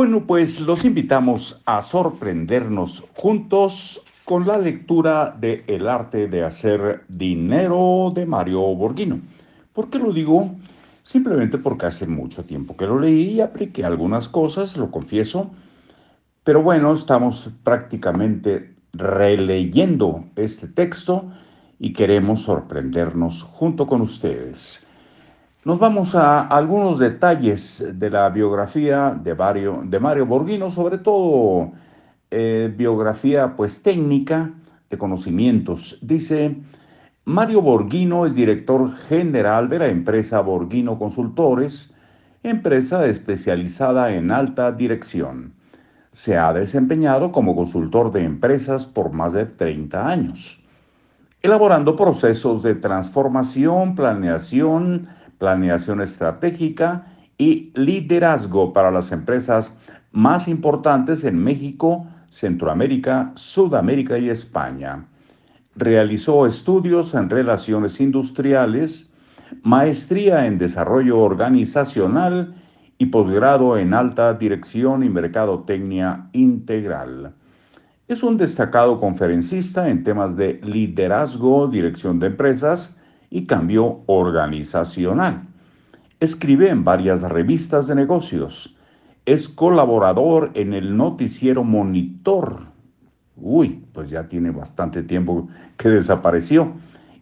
Bueno, pues los invitamos a sorprendernos juntos con la lectura de El arte de hacer dinero de Mario Borghino. ¿Por qué lo digo? Simplemente porque hace mucho tiempo que lo leí y apliqué algunas cosas, lo confieso. Pero bueno, estamos prácticamente releyendo este texto y queremos sorprendernos junto con ustedes. Nos vamos a algunos detalles de la biografía de Mario, de Mario Borghino, sobre todo eh, biografía pues técnica de conocimientos. Dice, Mario Borghino es director general de la empresa Borghino Consultores, empresa especializada en alta dirección. Se ha desempeñado como consultor de empresas por más de 30 años, elaborando procesos de transformación, planeación, planeación estratégica y liderazgo para las empresas más importantes en México, Centroamérica, Sudamérica y España. Realizó estudios en relaciones industriales, maestría en desarrollo organizacional y posgrado en alta dirección y mercadotecnia integral. Es un destacado conferencista en temas de liderazgo, dirección de empresas, y cambio organizacional. Escribe en varias revistas de negocios. Es colaborador en el noticiero Monitor. Uy, pues ya tiene bastante tiempo que desapareció.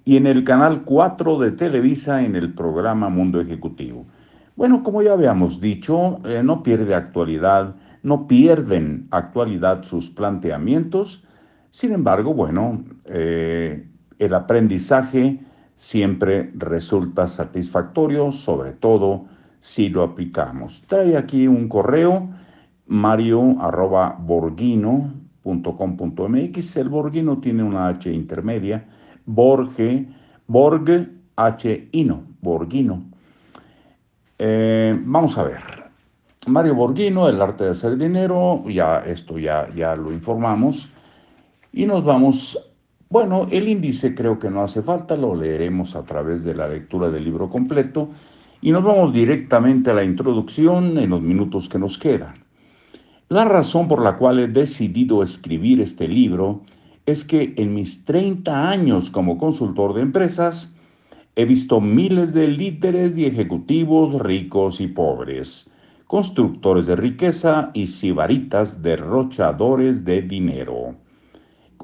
Y en el canal 4 de Televisa en el programa Mundo Ejecutivo. Bueno, como ya habíamos dicho, eh, no pierde actualidad, no pierden actualidad sus planteamientos. Sin embargo, bueno, eh, el aprendizaje siempre resulta satisfactorio, sobre todo si lo aplicamos. Trae aquí un correo, mario.borghino.com.mx. El Borghino tiene una H intermedia, Borge, Borg, H, Ino, Borghino. Eh, vamos a ver. Mario Borghino, El arte de hacer dinero, ya esto ya, ya lo informamos. Y nos vamos bueno, el índice creo que no hace falta, lo leeremos a través de la lectura del libro completo y nos vamos directamente a la introducción en los minutos que nos quedan. La razón por la cual he decidido escribir este libro es que en mis 30 años como consultor de empresas he visto miles de líderes y ejecutivos ricos y pobres, constructores de riqueza y sibaritas derrochadores de dinero.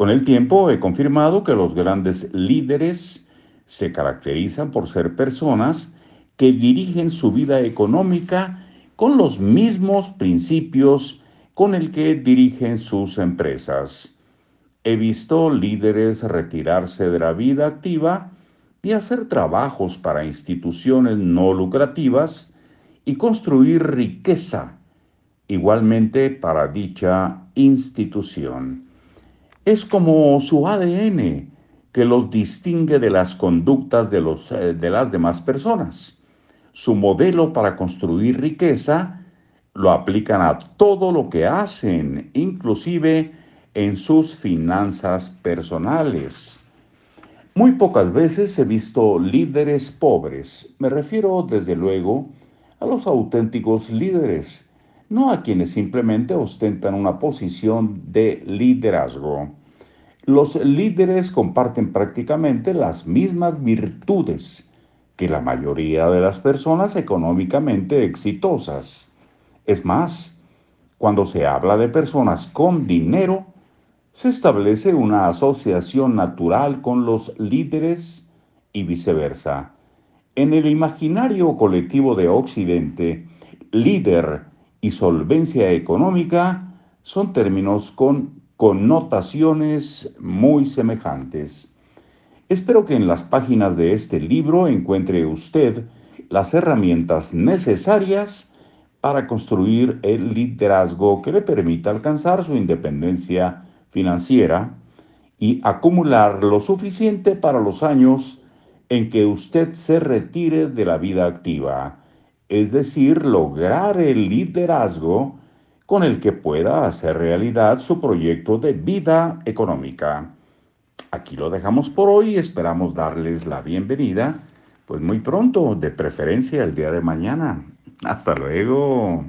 Con el tiempo he confirmado que los grandes líderes se caracterizan por ser personas que dirigen su vida económica con los mismos principios con el que dirigen sus empresas. He visto líderes retirarse de la vida activa y hacer trabajos para instituciones no lucrativas y construir riqueza igualmente para dicha institución. Es como su ADN que los distingue de las conductas de, los, eh, de las demás personas. Su modelo para construir riqueza lo aplican a todo lo que hacen, inclusive en sus finanzas personales. Muy pocas veces he visto líderes pobres. Me refiero, desde luego, a los auténticos líderes no a quienes simplemente ostentan una posición de liderazgo. Los líderes comparten prácticamente las mismas virtudes que la mayoría de las personas económicamente exitosas. Es más, cuando se habla de personas con dinero, se establece una asociación natural con los líderes y viceversa. En el imaginario colectivo de Occidente, líder y solvencia económica son términos con connotaciones muy semejantes. Espero que en las páginas de este libro encuentre usted las herramientas necesarias para construir el liderazgo que le permita alcanzar su independencia financiera y acumular lo suficiente para los años en que usted se retire de la vida activa es decir, lograr el liderazgo con el que pueda hacer realidad su proyecto de vida económica. Aquí lo dejamos por hoy esperamos darles la bienvenida, pues muy pronto, de preferencia el día de mañana. Hasta luego.